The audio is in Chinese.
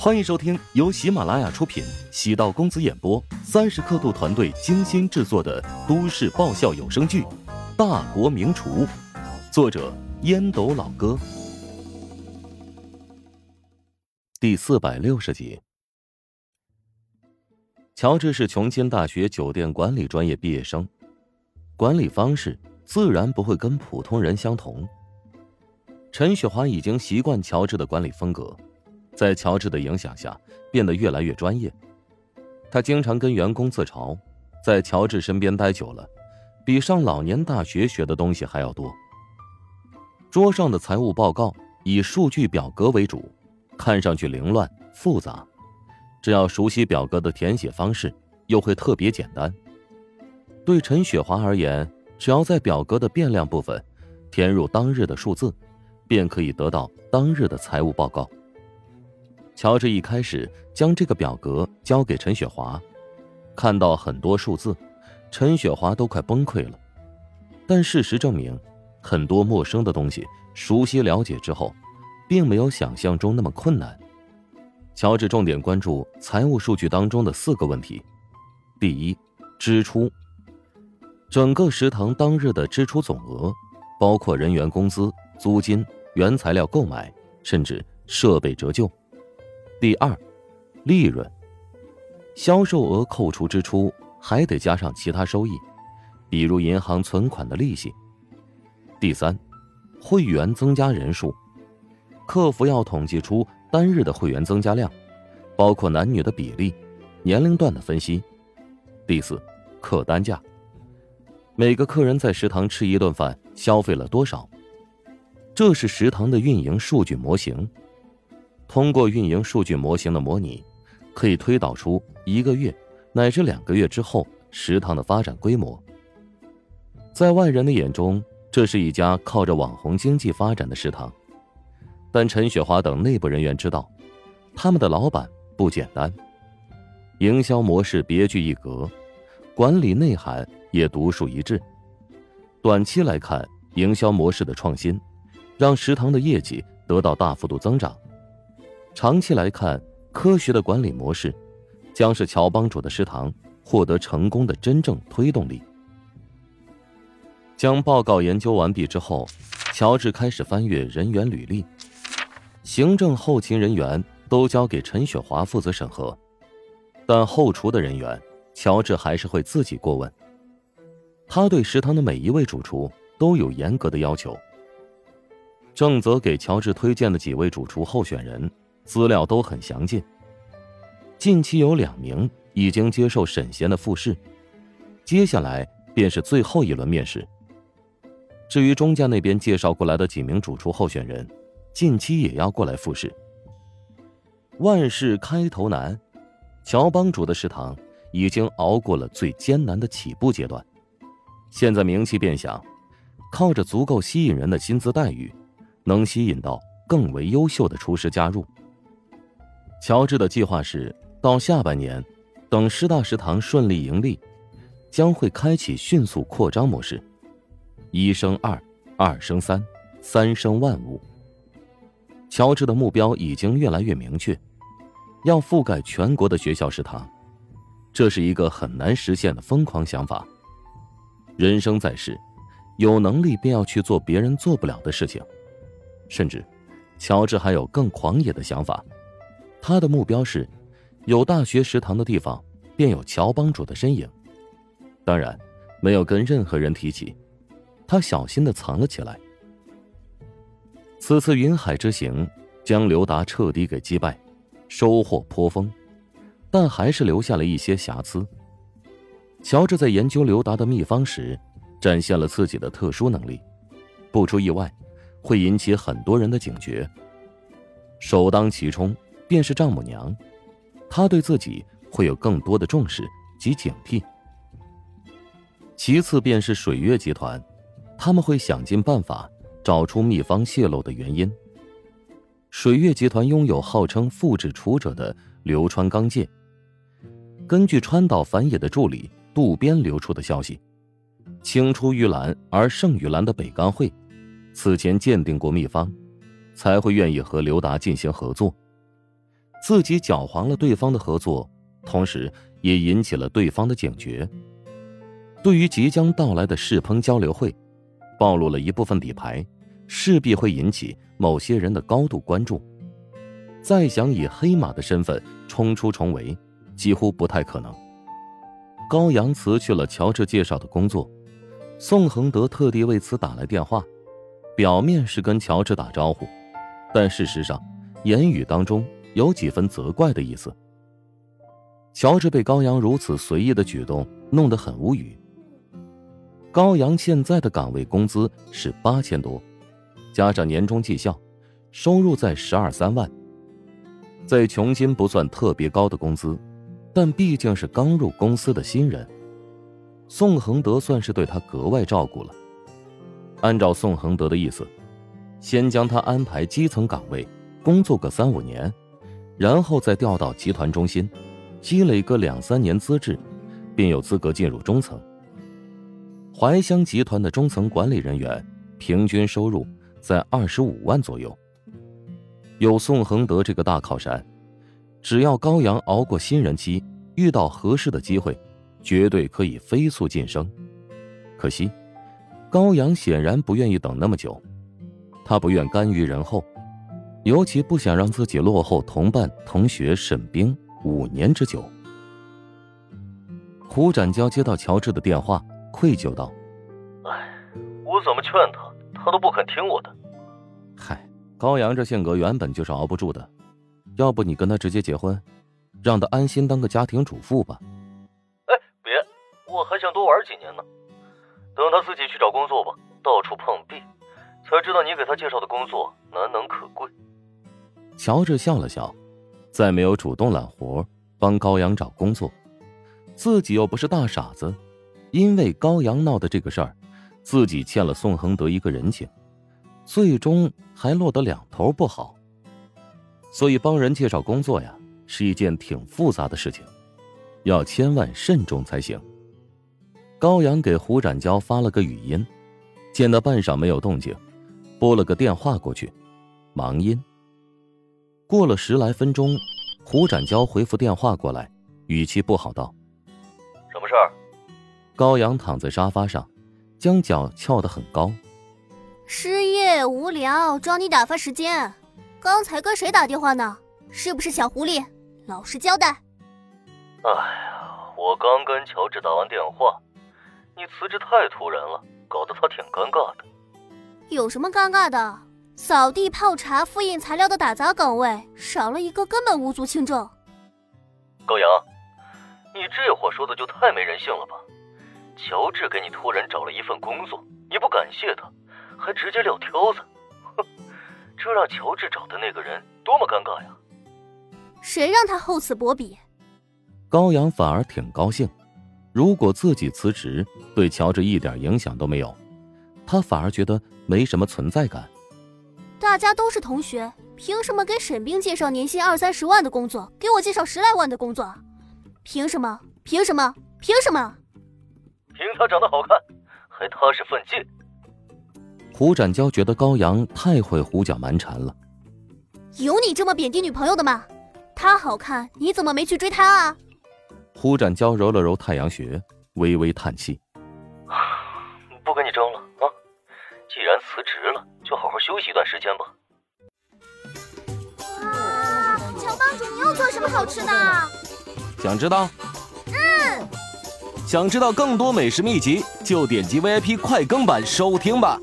欢迎收听由喜马拉雅出品、喜道公子演播、三十刻度团队精心制作的都市爆笑有声剧《大国名厨》，作者烟斗老哥，第四百六十集。乔治是琼金大学酒店管理专业毕业生，管理方式自然不会跟普通人相同。陈雪华已经习惯乔治的管理风格。在乔治的影响下，变得越来越专业。他经常跟员工自嘲，在乔治身边待久了，比上老年大学学的东西还要多。桌上的财务报告以数据表格为主，看上去凌乱复杂，只要熟悉表格的填写方式，又会特别简单。对陈雪华而言，只要在表格的变量部分填入当日的数字，便可以得到当日的财务报告。乔治一开始将这个表格交给陈雪华，看到很多数字，陈雪华都快崩溃了。但事实证明，很多陌生的东西熟悉了解之后，并没有想象中那么困难。乔治重点关注财务数据当中的四个问题：第一，支出，整个食堂当日的支出总额，包括人员工资、租金、原材料购买，甚至设备折旧。第二，利润，销售额扣除支出，还得加上其他收益，比如银行存款的利息。第三，会员增加人数，客服要统计出单日的会员增加量，包括男女的比例、年龄段的分析。第四，客单价，每个客人在食堂吃一顿饭消费了多少，这是食堂的运营数据模型。通过运营数据模型的模拟，可以推导出一个月乃至两个月之后食堂的发展规模。在外人的眼中，这是一家靠着网红经济发展的食堂，但陈雪华等内部人员知道，他们的老板不简单，营销模式别具一格，管理内涵也独树一帜。短期来看，营销模式的创新，让食堂的业绩得到大幅度增长。长期来看，科学的管理模式将是乔帮主的食堂获得成功的真正推动力。将报告研究完毕之后，乔治开始翻阅人员履历，行政后勤人员都交给陈雪华负责审核，但后厨的人员，乔治还是会自己过问。他对食堂的每一位主厨都有严格的要求。正则给乔治推荐的几位主厨候选人。资料都很详尽。近期有两名已经接受审闲的复试，接下来便是最后一轮面试。至于钟家那边介绍过来的几名主厨候选人，近期也要过来复试。万事开头难，乔帮主的食堂已经熬过了最艰难的起步阶段，现在名气变响，靠着足够吸引人的薪资待遇，能吸引到更为优秀的厨师加入。乔治的计划是，到下半年，等师大食堂顺利盈利，将会开启迅速扩张模式，一生二，二生三，三生万物。乔治的目标已经越来越明确，要覆盖全国的学校食堂，这是一个很难实现的疯狂想法。人生在世，有能力便要去做别人做不了的事情，甚至，乔治还有更狂野的想法。他的目标是，有大学食堂的地方便有乔帮主的身影。当然，没有跟任何人提起，他小心的藏了起来。此次云海之行将刘达彻底给击败，收获颇丰，但还是留下了一些瑕疵。乔治在研究刘达的秘方时，展现了自己的特殊能力，不出意外，会引起很多人的警觉。首当其冲。便是丈母娘，她对自己会有更多的重视及警惕。其次便是水月集团，他们会想尽办法找出秘方泄露的原因。水月集团拥有号称复制楚者的流川钢介。根据川岛繁野的助理渡边流出的消息，青出于蓝而胜于蓝的北冈会，此前鉴定过秘方，才会愿意和刘达进行合作。自己搅黄了对方的合作，同时也引起了对方的警觉。对于即将到来的世烹交流会，暴露了一部分底牌，势必会引起某些人的高度关注。再想以黑马的身份冲出重围，几乎不太可能。高阳辞去了乔治介绍的工作，宋恒德特地为此打来电话，表面是跟乔治打招呼，但事实上，言语当中有几分责怪的意思。乔治被高阳如此随意的举动弄得很无语。高阳现在的岗位工资是八千多，加上年终绩效，收入在十二三万。在琼金不算特别高的工资，但毕竟是刚入公司的新人，宋恒德算是对他格外照顾了。按照宋恒德的意思，先将他安排基层岗位，工作个三五年，然后再调到集团中心，积累个两三年资质，便有资格进入中层。怀乡集团的中层管理人员平均收入在二十五万左右。有宋恒德这个大靠山，只要高阳熬过新人期，遇到合适的机会，绝对可以飞速晋升。可惜，高阳显然不愿意等那么久，他不愿甘于人后，尤其不想让自己落后同伴同学沈冰五年之久。胡展娇接到乔治的电话，愧疚道：“哎，我怎么劝他，他都不肯听我的。”嗨。高阳这性格原本就是熬不住的，要不你跟他直接结婚，让他安心当个家庭主妇吧。哎，别，我还想多玩几年呢。等他自己去找工作吧，到处碰壁，才知道你给他介绍的工作难能可贵。乔治笑了笑，再没有主动揽活帮高阳找工作，自己又不是大傻子，因为高阳闹的这个事儿，自己欠了宋恒德一个人情。最终还落得两头不好，所以帮人介绍工作呀，是一件挺复杂的事情，要千万慎重才行。高阳给胡展娇发了个语音，见到半晌没有动静，拨了个电话过去，忙音。过了十来分钟，胡展娇回复电话过来，语气不好道：“什么事儿？”高阳躺在沙发上，将脚翘得很高。失业无聊，找你打发时间。刚才跟谁打电话呢？是不是小狐狸？老实交代。哎呀，我刚跟乔治打完电话，你辞职太突然了，搞得他挺尴尬的。有什么尴尬的？扫地、泡茶、复印材料的打杂岗位少了一个，根本无足轻重。高阳，你这话说的就太没人性了吧？乔治给你托人找了一份工作，你不感谢他？还直接撂挑子，哼！这让乔治找的那个人多么尴尬呀！谁让他厚此薄彼？高阳反而挺高兴，如果自己辞职对乔治一点影响都没有，他反而觉得没什么存在感。大家都是同学，凭什么给沈冰介绍年薪二三十万的工作，给我介绍十来万的工作？凭什么？凭什么？凭什么？凭他长得好看，还踏实奋进。胡展娇觉得高阳太会胡搅蛮缠了。有你这么贬低女朋友的吗？她好看，你怎么没去追她啊？胡展娇揉了揉太阳穴，微微叹气：“ 不跟你争了啊！既然辞职了，就好好休息一段时间吧。”哇，乔帮主，你又做什么好吃的？想知道？嗯。想知道更多美食秘籍，就点击 VIP 快更版收听吧。